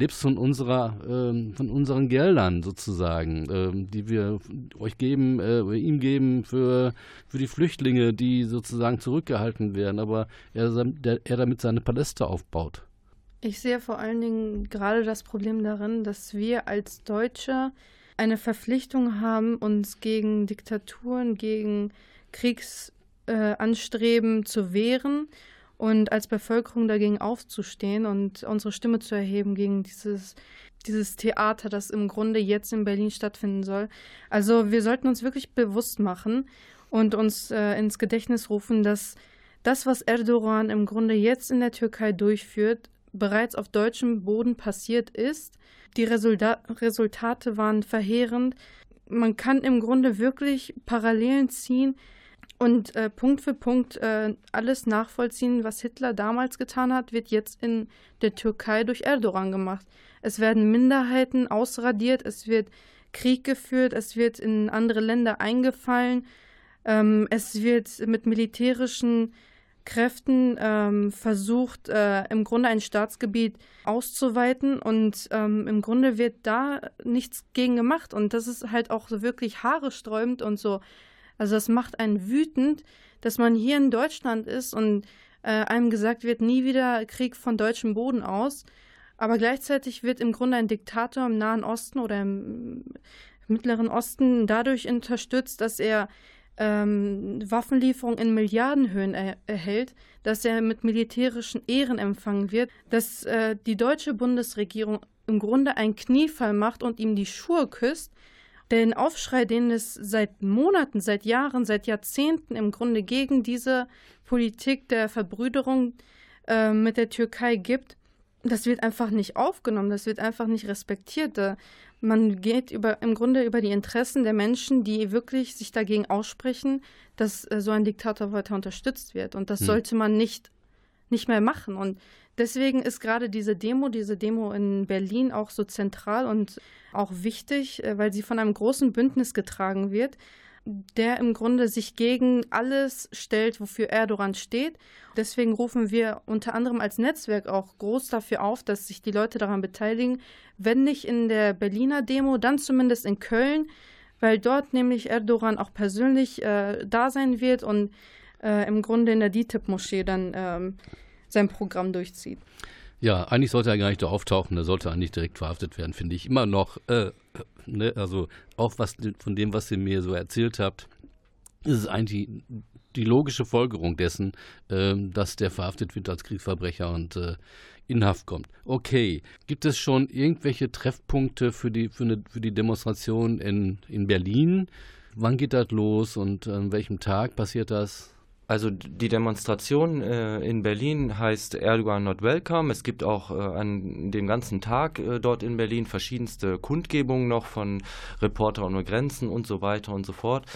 lebst von unserer, ähm, von unseren Geldern sozusagen, ähm, die wir euch geben, äh, ihm geben für, für die Flüchtlinge, die sozusagen zurückgehalten werden, aber er, der, er damit seine Paläste aufbaut. Ich sehe vor allen Dingen gerade das Problem darin, dass wir als Deutsche eine Verpflichtung haben, uns gegen Diktaturen, gegen Kriegsanstreben äh, zu wehren und als Bevölkerung dagegen aufzustehen und unsere Stimme zu erheben gegen dieses, dieses Theater, das im Grunde jetzt in Berlin stattfinden soll. Also wir sollten uns wirklich bewusst machen und uns äh, ins Gedächtnis rufen, dass das, was Erdogan im Grunde jetzt in der Türkei durchführt, bereits auf deutschem Boden passiert ist. Die Resulta Resultate waren verheerend. Man kann im Grunde wirklich Parallelen ziehen und äh, Punkt für Punkt äh, alles nachvollziehen, was Hitler damals getan hat, wird jetzt in der Türkei durch Erdogan gemacht. Es werden Minderheiten ausradiert, es wird Krieg geführt, es wird in andere Länder eingefallen, ähm, es wird mit militärischen Kräften ähm, versucht, äh, im Grunde ein Staatsgebiet auszuweiten und ähm, im Grunde wird da nichts gegen gemacht und das ist halt auch so wirklich haaresträubend und so also das macht einen wütend, dass man hier in Deutschland ist und äh, einem gesagt wird, nie wieder Krieg von deutschem Boden aus. Aber gleichzeitig wird im Grunde ein Diktator im Nahen Osten oder im Mittleren Osten dadurch unterstützt, dass er ähm, Waffenlieferungen in Milliardenhöhen er erhält, dass er mit militärischen Ehren empfangen wird, dass äh, die deutsche Bundesregierung im Grunde einen Kniefall macht und ihm die Schuhe küsst den Aufschrei, den es seit Monaten, seit Jahren, seit Jahrzehnten im Grunde gegen diese Politik der Verbrüderung äh, mit der Türkei gibt, das wird einfach nicht aufgenommen, das wird einfach nicht respektiert. Man geht über, im Grunde über die Interessen der Menschen, die wirklich sich dagegen aussprechen, dass äh, so ein Diktator weiter unterstützt wird. Und das hm. sollte man nicht, nicht mehr machen. Und deswegen ist gerade diese Demo, diese Demo in Berlin auch so zentral und auch wichtig, äh, weil sie von einem großen Bündnis getragen wird, der im Grunde sich gegen alles stellt, wofür Erdogan steht. Deswegen rufen wir unter anderem als Netzwerk auch groß dafür auf, dass sich die Leute daran beteiligen, wenn nicht in der Berliner Demo, dann zumindest in Köln, weil dort nämlich Erdogan auch persönlich äh, da sein wird und äh, im Grunde in der DITIB-Moschee dann ähm, sein Programm durchzieht. Ja, eigentlich sollte er gar nicht da auftauchen, er sollte eigentlich direkt verhaftet werden, finde ich. Immer noch, äh, ne, also auch was von dem, was ihr mir so erzählt habt, ist es eigentlich die, die logische Folgerung dessen, äh, dass der verhaftet wird als Kriegsverbrecher und äh, in Haft kommt. Okay, gibt es schon irgendwelche Treffpunkte für die, für eine, für die Demonstration in, in Berlin? Wann geht das los und an welchem Tag passiert das? Also die Demonstration äh, in Berlin heißt Erdogan not welcome. Es gibt auch äh, an dem ganzen Tag äh, dort in Berlin verschiedenste Kundgebungen noch von Reporter ohne Grenzen und so weiter und so fort.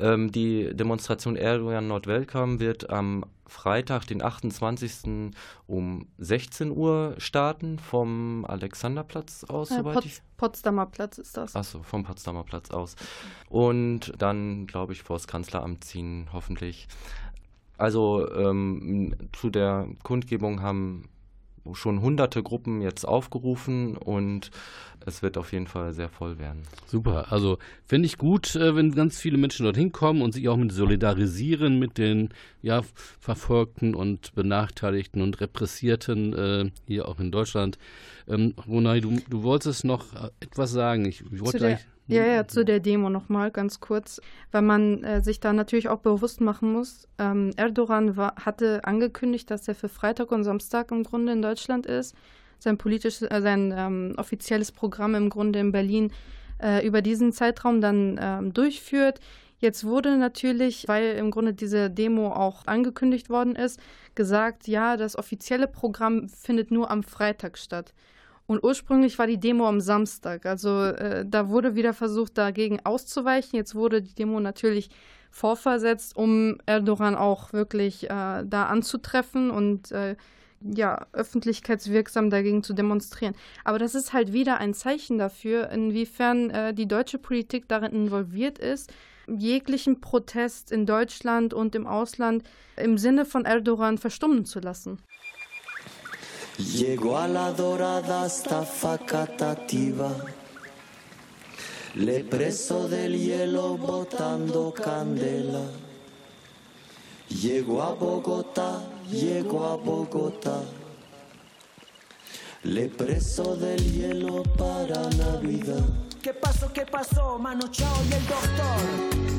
Ähm, die Demonstration Erdogan not welcome wird am Freitag, den 28. um 16 Uhr starten vom Alexanderplatz aus, äh, soweit Pot ich... Potsdamer Platz ist das. Achso, vom Potsdamer Platz aus. Und dann, glaube ich, vor das Kanzleramt ziehen, hoffentlich. Also ähm, zu der Kundgebung haben schon hunderte Gruppen jetzt aufgerufen und es wird auf jeden Fall sehr voll werden. Super. Also finde ich gut, äh, wenn ganz viele Menschen dorthin kommen und sich auch mit solidarisieren mit den ja, Verfolgten und Benachteiligten und Repressierten äh, hier auch in Deutschland. Ähm, Ronay, du, du wolltest noch äh, etwas sagen. Ich, ich wollte gleich. Ja, ja, zu der Demo nochmal ganz kurz, weil man äh, sich da natürlich auch bewusst machen muss. Ähm, Erdogan war, hatte angekündigt, dass er für Freitag und Samstag im Grunde in Deutschland ist sein politisches, äh, sein ähm, offizielles Programm im Grunde in Berlin äh, über diesen Zeitraum dann ähm, durchführt. Jetzt wurde natürlich, weil im Grunde diese Demo auch angekündigt worden ist, gesagt, ja, das offizielle Programm findet nur am Freitag statt. Und ursprünglich war die Demo am Samstag. Also äh, da wurde wieder versucht, dagegen auszuweichen. Jetzt wurde die Demo natürlich vorversetzt, um Erdogan auch wirklich äh, da anzutreffen und äh, ja, öffentlichkeitswirksam dagegen zu demonstrieren. Aber das ist halt wieder ein Zeichen dafür, inwiefern äh, die deutsche Politik darin involviert ist, jeglichen Protest in Deutschland und im Ausland im Sinne von Erdogan verstummen zu lassen. Llegó a la dorada estafa catativa, le preso del hielo botando candela. Llegó a Bogotá, llegó a Bogotá. Le preso del hielo para Navidad. ¿Qué pasó, qué pasó, Mano Chao y el doctor?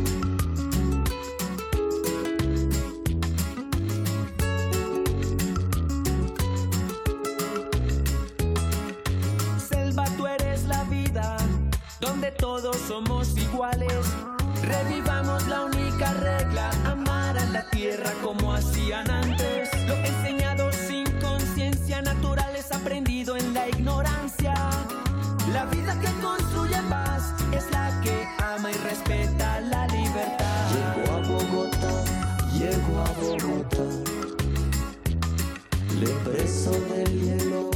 Todos somos iguales. Revivamos la única regla, amar a la tierra como hacían antes. Lo enseñado sin conciencia natural es aprendido en la ignorancia. La vida que construye paz es la que ama y respeta la libertad. Llego a Bogotá, llego a Bogotá. Le preso del hielo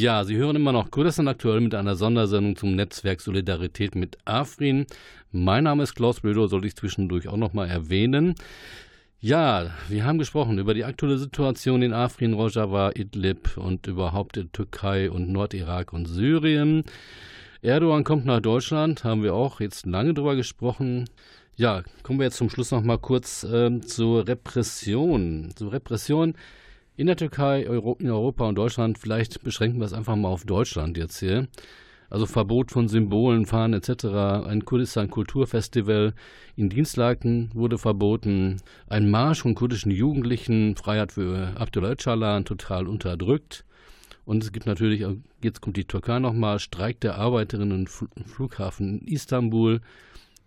Ja, Sie hören immer noch Kurdistan aktuell mit einer Sondersendung zum Netzwerk Solidarität mit Afrin. Mein Name ist Klaus Blödo, sollte ich zwischendurch auch noch mal erwähnen. Ja, wir haben gesprochen über die aktuelle Situation in Afrin, Rojava, Idlib und überhaupt in Türkei und Nordirak und Syrien. Erdogan kommt nach Deutschland, haben wir auch jetzt lange drüber gesprochen. Ja, kommen wir jetzt zum Schluss noch mal kurz äh, zur Repression. Zur Repression in der Türkei, Euro, in Europa und Deutschland. Vielleicht beschränken wir es einfach mal auf Deutschland jetzt hier. Also Verbot von Symbolen, Fahnen etc. Ein Kurdistan Kulturfestival in Dienstlaken wurde verboten. Ein Marsch von kurdischen Jugendlichen, Freiheit für Abdullah Öcalan, total unterdrückt. Und es gibt natürlich, jetzt kommt die Türkei nochmal, Streik der Arbeiterinnen im Flughafen in Istanbul.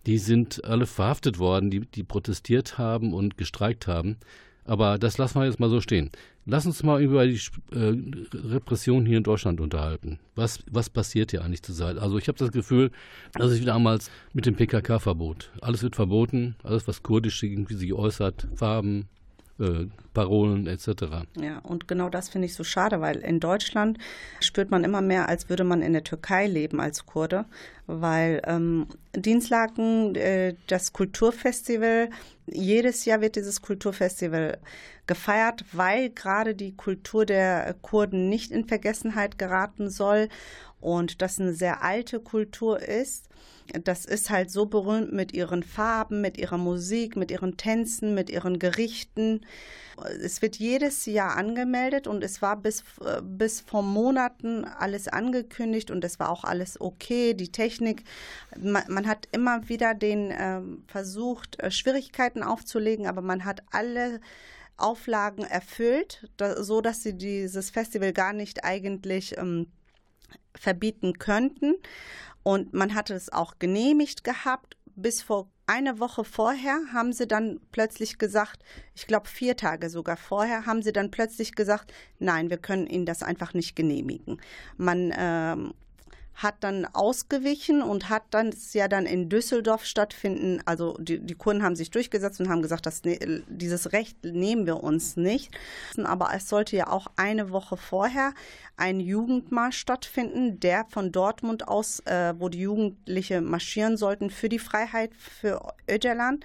Die sind alle verhaftet worden, die, die protestiert haben und gestreikt haben. Aber das lassen wir jetzt mal so stehen. Lass uns mal über die äh, Repression hier in Deutschland unterhalten. Was, was passiert hier eigentlich zurzeit? Also ich habe das Gefühl, dass wie damals mit dem PKK-Verbot. Alles wird verboten, alles was kurdisch irgendwie sich äußert, Farben, äh, Parolen etc. Ja, und genau das finde ich so schade, weil in Deutschland spürt man immer mehr, als würde man in der Türkei leben als Kurde, weil ähm, Dienstlaken, äh, das Kulturfestival, jedes Jahr wird dieses Kulturfestival gefeiert, weil gerade die Kultur der Kurden nicht in Vergessenheit geraten soll und das eine sehr alte Kultur ist. Das ist halt so berühmt mit ihren Farben, mit ihrer Musik, mit ihren Tänzen, mit ihren Gerichten. Es wird jedes Jahr angemeldet und es war bis, bis vor Monaten alles angekündigt und es war auch alles okay, die Technik. Man, man hat immer wieder den äh, versucht, äh, Schwierigkeiten aufzulegen, aber man hat alle Auflagen erfüllt, da, so dass sie dieses Festival gar nicht eigentlich ähm, verbieten könnten. Und man hatte es auch genehmigt gehabt. Bis vor eine Woche vorher haben sie dann plötzlich gesagt, ich glaube vier Tage sogar vorher, haben sie dann plötzlich gesagt, nein, wir können Ihnen das einfach nicht genehmigen. Man ähm, hat dann ausgewichen und hat dann es ja dann in Düsseldorf stattfinden. Also die, die Kurden haben sich durchgesetzt und haben gesagt, dass ne, dieses Recht nehmen wir uns nicht. Aber es sollte ja auch eine Woche vorher ein Jugendmarsch stattfinden, der von Dortmund aus, äh, wo die Jugendliche marschieren sollten für die Freiheit für Öcalan,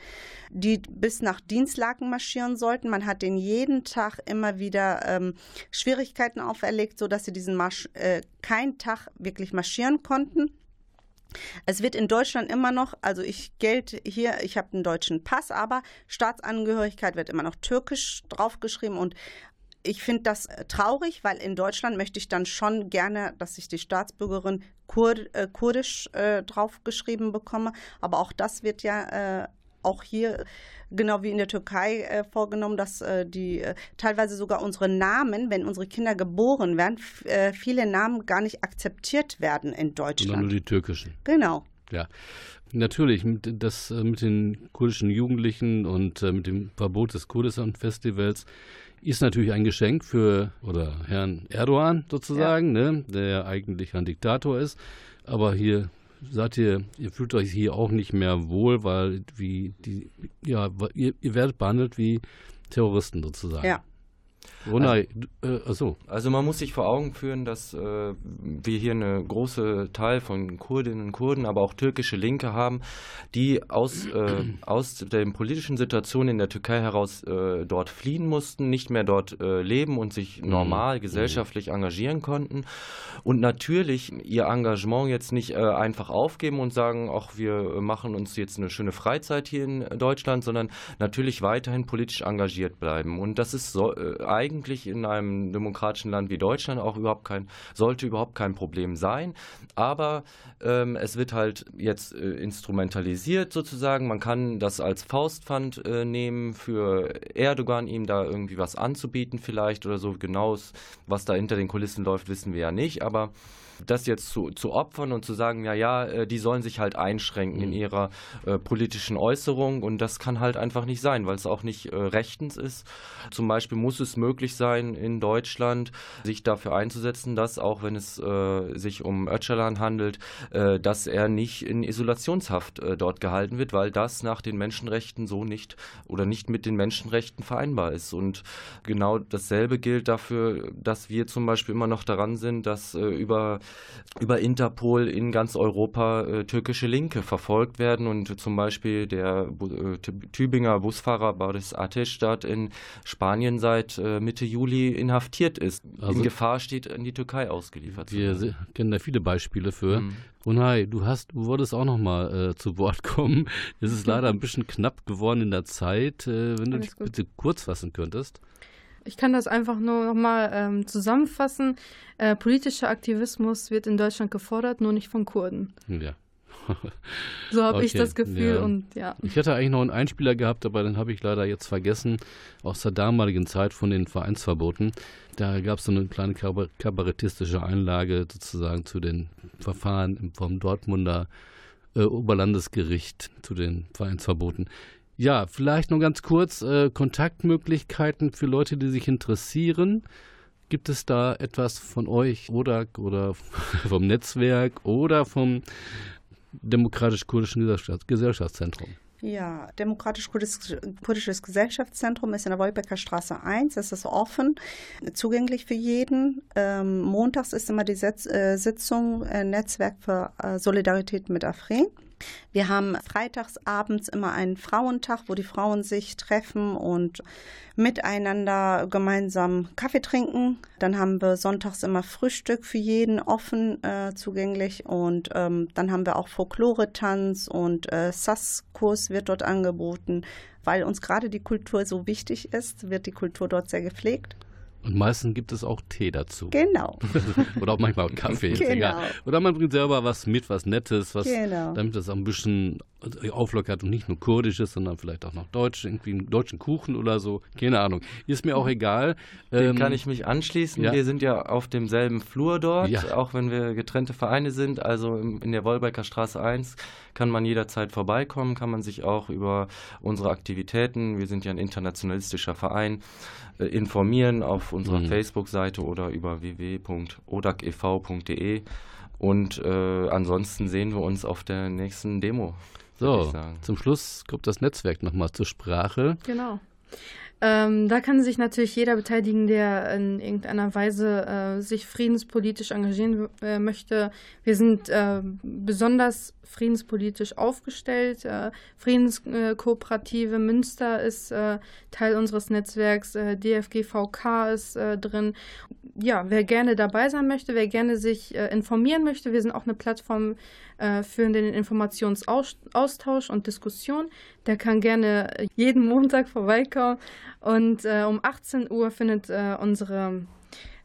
die bis nach Dienstlaken marschieren sollten. Man hat denen jeden Tag immer wieder ähm, Schwierigkeiten auferlegt, sodass sie diesen Marsch äh, keinen Tag wirklich marschieren konnten. Es wird in Deutschland immer noch, also ich gelte hier, ich habe einen deutschen Pass, aber Staatsangehörigkeit wird immer noch türkisch draufgeschrieben und ich finde das äh, traurig, weil in Deutschland möchte ich dann schon gerne, dass ich die Staatsbürgerin Kurd, äh, kurdisch äh, draufgeschrieben bekomme. Aber auch das wird ja äh, auch hier genau wie in der Türkei äh, vorgenommen, dass äh, die äh, teilweise sogar unsere Namen, wenn unsere Kinder geboren werden, äh, viele Namen gar nicht akzeptiert werden in Deutschland. Sondern nur die türkischen. Genau. Ja, natürlich. Das äh, mit den kurdischen Jugendlichen und äh, mit dem Verbot des Kurdistan-Festivals ist natürlich ein Geschenk für oder Herrn Erdogan sozusagen, ja. ne, der eigentlich ein Diktator ist. Aber hier seid ihr, ihr fühlt euch hier auch nicht mehr wohl, weil wie die, ja, ihr, ihr werdet behandelt wie Terroristen sozusagen. Ja. Ronay, also, äh. Also man muss sich vor Augen führen, dass äh, wir hier eine große Teil von Kurdinnen und Kurden, aber auch türkische Linke haben, die aus, äh, aus der politischen Situation in der Türkei heraus äh, dort fliehen mussten, nicht mehr dort äh, leben und sich mhm. normal mhm. gesellschaftlich engagieren konnten und natürlich ihr Engagement jetzt nicht einfach aufgeben und sagen, ach, wir machen uns jetzt eine schöne Freizeit hier in Deutschland, sondern natürlich weiterhin politisch engagiert bleiben. Und das ist so, eigentlich in einem demokratischen Land wie Deutschland auch überhaupt kein, sollte überhaupt kein Problem sein. Aber ähm, es wird halt jetzt äh, instrumentalisiert sozusagen. Man kann das als Faustpfand äh, nehmen für Erdogan, ihm da irgendwie was anzubieten vielleicht oder so. Genau, was da hinter den Kulissen läuft, wissen wir ja nicht. Aber das jetzt zu, zu opfern und zu sagen, ja, ja, äh, die sollen sich halt einschränken in mhm. ihrer äh, politischen Äußerung und das kann halt einfach nicht sein, weil es auch nicht äh, rechtens ist. Zum Beispiel muss es möglich sein, in Deutschland sich dafür einzusetzen, dass auch wenn es äh, sich um Öcalan handelt, äh, dass er nicht in Isolationshaft äh, dort gehalten wird, weil das nach den Menschenrechten so nicht oder nicht mit den Menschenrechten vereinbar ist. Und genau dasselbe gilt dafür, dass wir zum Beispiel immer noch daran sind, dass über, über Interpol in ganz Europa türkische Linke verfolgt werden und zum Beispiel der Tübinger Busfahrer Boris Ateş dort in Spanien seit Mitte Juli inhaftiert ist, also in Gefahr steht, in die Türkei ausgeliefert wir zu werden. Wir kennen da viele Beispiele für. Mhm. Unai, du hast, du wolltest auch noch mal äh, zu Wort kommen. Es ist leider ein bisschen knapp geworden in der Zeit. Äh, wenn Alles du dich gut. bitte kurz fassen könntest. Ich kann das einfach nur noch mal ähm, zusammenfassen. Äh, politischer Aktivismus wird in Deutschland gefordert, nur nicht von Kurden. Ja. so habe okay, ich das Gefühl ja. und ja. Ich hatte eigentlich noch einen Einspieler gehabt, aber den habe ich leider jetzt vergessen, aus der damaligen Zeit von den Vereinsverboten. Da gab es so eine kleine kabarettistische Einlage sozusagen zu den Verfahren vom Dortmunder äh, Oberlandesgericht zu den Vereinsverboten. Ja, vielleicht noch ganz kurz äh, Kontaktmöglichkeiten für Leute, die sich interessieren. Gibt es da etwas von euch oder, oder vom Netzwerk oder vom Demokratisch-Kurdischen Gesellschaftszentrum? Ja, Demokratisch-Kurdisches Gesellschaftszentrum ist in der Wolbecker Straße 1. Es ist offen, zugänglich für jeden. Ähm, montags ist immer die äh, Sitzung äh, Netzwerk für äh, Solidarität mit Afrin. Wir haben freitags abends immer einen Frauentag, wo die Frauen sich treffen und miteinander gemeinsam Kaffee trinken. Dann haben wir sonntags immer Frühstück für jeden offen äh, zugänglich und ähm, dann haben wir auch Folklore-Tanz und äh, SAS-Kurs wird dort angeboten. Weil uns gerade die Kultur so wichtig ist, wird die Kultur dort sehr gepflegt. Und meistens gibt es auch Tee dazu. Genau. Oder auch manchmal Kaffee. Genau. Oder man bringt selber was mit, was Nettes, was, genau. damit das auch ein bisschen auflockert und nicht nur kurdisches, sondern vielleicht auch noch deutsch, irgendwie einen deutschen Kuchen oder so. Keine Ahnung. Ist mir auch mhm. egal. Dem ähm, kann ich mich anschließen. Ja. Wir sind ja auf demselben Flur dort, ja. auch wenn wir getrennte Vereine sind. Also in der Wolbecker Straße 1 kann man jederzeit vorbeikommen, kann man sich auch über unsere Aktivitäten, wir sind ja ein internationalistischer Verein, äh, informieren auf unserer mhm. Facebook-Seite oder über www.odakev.de. Und äh, ansonsten sehen wir uns auf der nächsten Demo. So, zum Schluss kommt das Netzwerk nochmal zur Sprache. Genau. Ähm, da kann sich natürlich jeder beteiligen, der in irgendeiner Weise äh, sich friedenspolitisch engagieren äh, möchte. Wir sind äh, besonders friedenspolitisch aufgestellt. Äh, Friedenskooperative Münster ist äh, Teil unseres Netzwerks, äh, DFGVK ist drin. Ja, wer gerne dabei sein möchte, wer gerne sich informieren möchte, wir sind auch eine Plattform für den Informationsaustausch und Diskussion. Der kann gerne jeden Montag vorbeikommen und um 18 Uhr findet unsere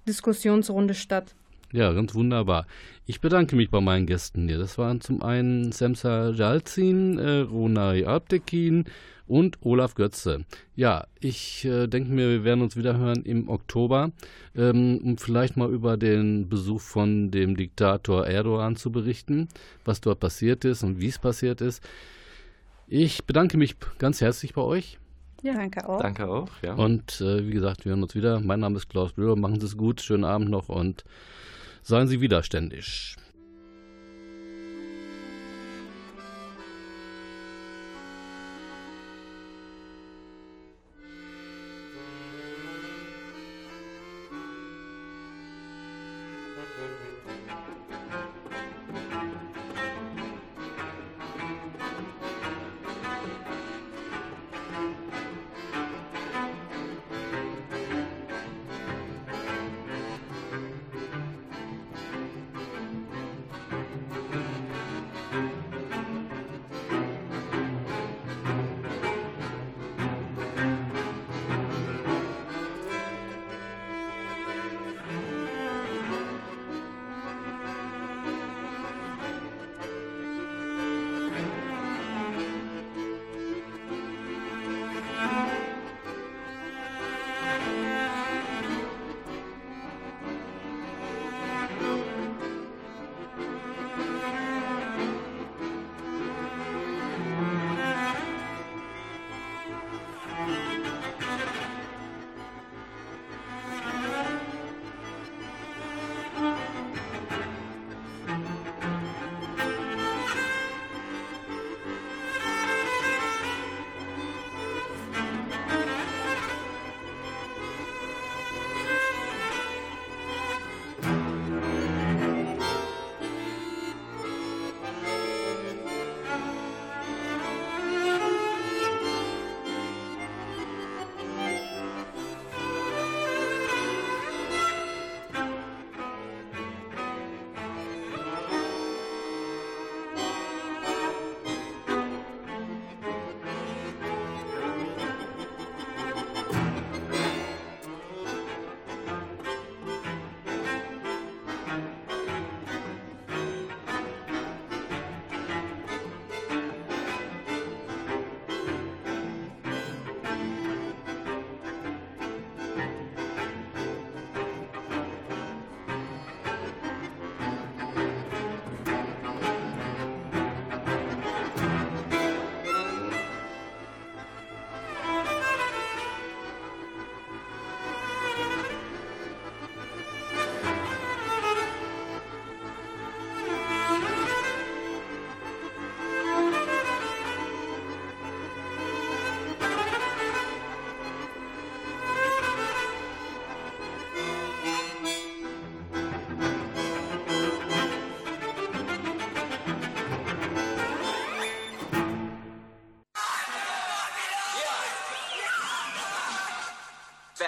Diskussionsrunde statt. Ja, ganz wunderbar. Ich bedanke mich bei meinen Gästen hier. Das waren zum einen Semsa Jalzin, äh, Ronay Abdekin und Olaf Götze. Ja, ich äh, denke mir, wir werden uns wieder hören im Oktober, ähm, um vielleicht mal über den Besuch von dem Diktator Erdogan zu berichten, was dort passiert ist und wie es passiert ist. Ich bedanke mich ganz herzlich bei euch. Ja, danke auch. Danke auch, ja. Und äh, wie gesagt, wir hören uns wieder. Mein Name ist Klaus Blöder. Machen Sie es gut. Schönen Abend noch und Seien Sie widerständig.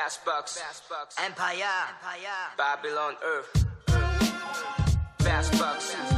Fast bucks. Empire. Babylon Earth. Fast bucks. Babylon.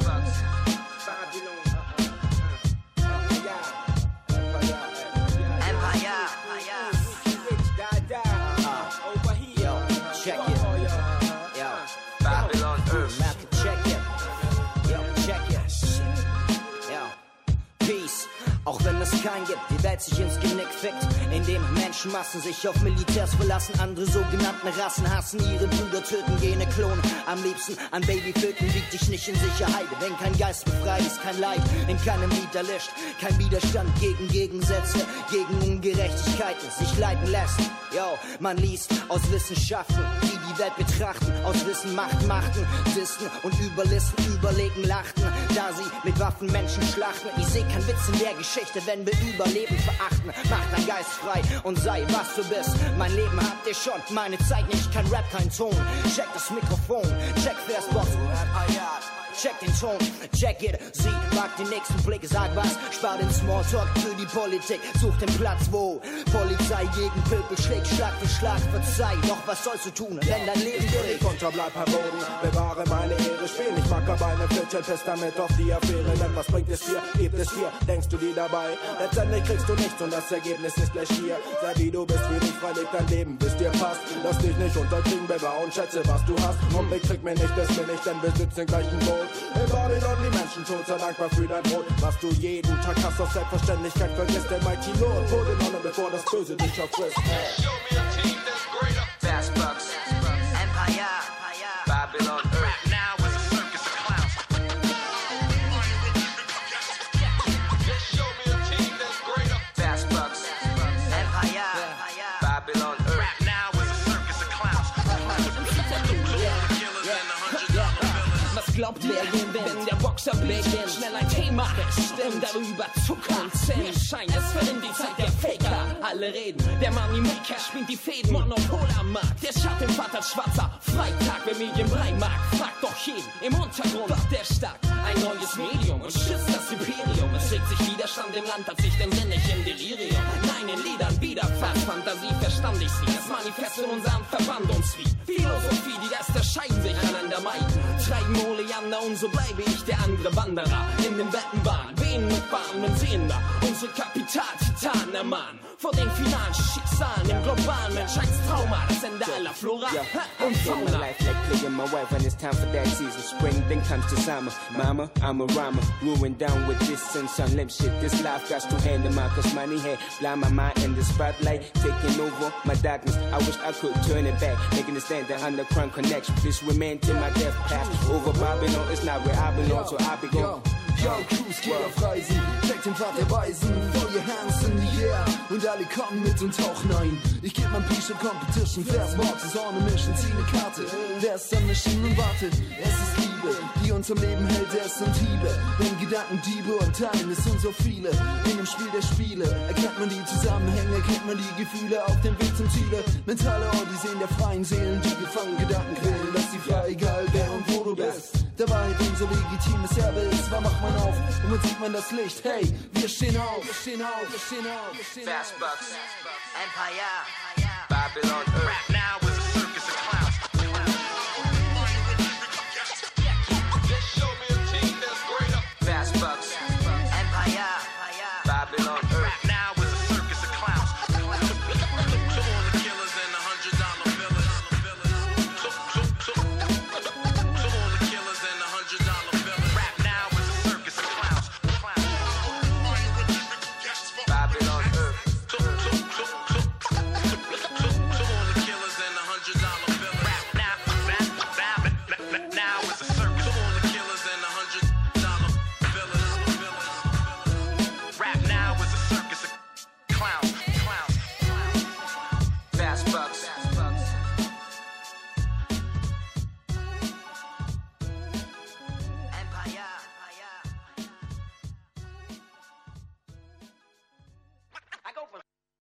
Es keinen gibt, die Welt sich ins Genick fickt, indem Menschenmassen sich auf Militärs verlassen, andere sogenannte Rassen hassen, ihre Brüder töten, Gene klonen, am liebsten an Babyvögeln liegt dich nicht in Sicherheit, wenn kein Geist befreit ist, kein Leid in keinem Lied erlischt, kein Widerstand gegen Gegensätze, gegen Ungerechtigkeiten sich leiten lässt. Yo, man liest aus Wissenschaften, die Welt betrachten, aus Wissen Macht machten, Disten und Überlisten überlegen lachten, da sie mit Waffen Menschen schlachten. Ich seh kein Witz in der Geschichte, wenn wir Überleben verachten. Mach dein Geist frei und sei was du bist. Mein Leben habt ihr schon, meine Zeit nicht, kein Rap, kein Ton. Check das Mikrofon, check Versbox, check den Ton, check it. Sie mag den nächsten Blick, sag was, spar den Smalltalk für die Politik, such den Platz, wo Polizei gegen Pöbel schlägt, Schlag für Schlag, verzeih. Doch was sollst du tun, wenn dein Leben bricht? Konter, bleib am Boden, bewahre meine Ehre, spiel nicht Mackerbeine, Flitschel, piss damit auf die Affäre, denn was bringt es dir, gibt es dir, denkst du die dabei? Letztendlich kriegst du nichts und das Ergebnis ist gleich hier, sei wie du bist, für dich freilich dein Leben, bis dir passt, lass dich nicht unterkriegen, bewahr und schätze, was du hast, und bekrieg mir nicht, das bin ich, denn wir sitzen im gleichen Boot, in Babylon die Menschen tot, sei dankbar für dein Brot, was du jeden Tag hast, aus Selbstverständlichkeit vergisst, der Mighty Lord wurde Nonne, bevor das Böse dich auffrisst. Wenn der Boxer beginnt? Schnell ein Thema, stimmt darüber Zucker und Zinn. Mir scheint, es wird die Zeit der Faker. Alle reden, der Moneymaker spielt die Fäden, Monopol am Markt. Der Schattenvater schwarzer Freitag, wer Medienbreimarkt. Fragt doch jeden im Untergrund, doch der stark. Ein neues Medium und schützt das Imperium. Es regt sich Widerstand im Land, hat sich den Sinn nicht im Delirium. Nein, in Liedern wieder fast Fantasie verstand ich sie. Das Manifest in unserem Verband uns wie Philosophie, die Geister scheiden sich einander meiden. Treiben Oleander und so bleibe ich der andere Wanderer in den Wettenbahn. Wen mit und Sehender, unsere Kapital-Titanen ermahnen. Vor den finalen Schicksalen im globalen Menschheitstrauma, das Ende aller Flora Yeah. und Fauna. life like my wife when it's time for that season. Spring, then comes the summer. Mama, I'm a rhymer. Ruined down with this sense on limp shit. This life got to handle my cause money had blind my mind in the spotlight. Taking over my darkness. I wish I could turn it back. Making it stand the underground connection. This remain till my death path. Over Babylon, it's not where I belong, so I be gone. Yo, Cruise geht auf Reisen, checkt den Pfad der Weisen, throw your hands in the air und alle kommen mit und tauchen ein. Ich geb mein of Competition, Fast Boxes on a Mission, zieh ne Karte. Wer ist am Mission und wartet? Es ist Liebe, die uns am Leben hält, es sind Hiebe. Wenn Gedanken Diebe und Teilen, es sind so viele. In dem Spiel der Spiele erkennt man die Zusammenhänge, kennt man die Gefühle auf dem Weg zum Ziele. Mentale Odysseen der freien Seelen, die gefangen Gedanken quälen, lass die frei, egal wer und wo du bist. Der Wahrheit unser legitimes Erbe ist, wann macht man auf und wann sieht man das Licht? Hey, wir stehen auf, wir stehen auf, wir stehen auf, wir stehen auf. Fast bucks. Empire. Babylon Earth.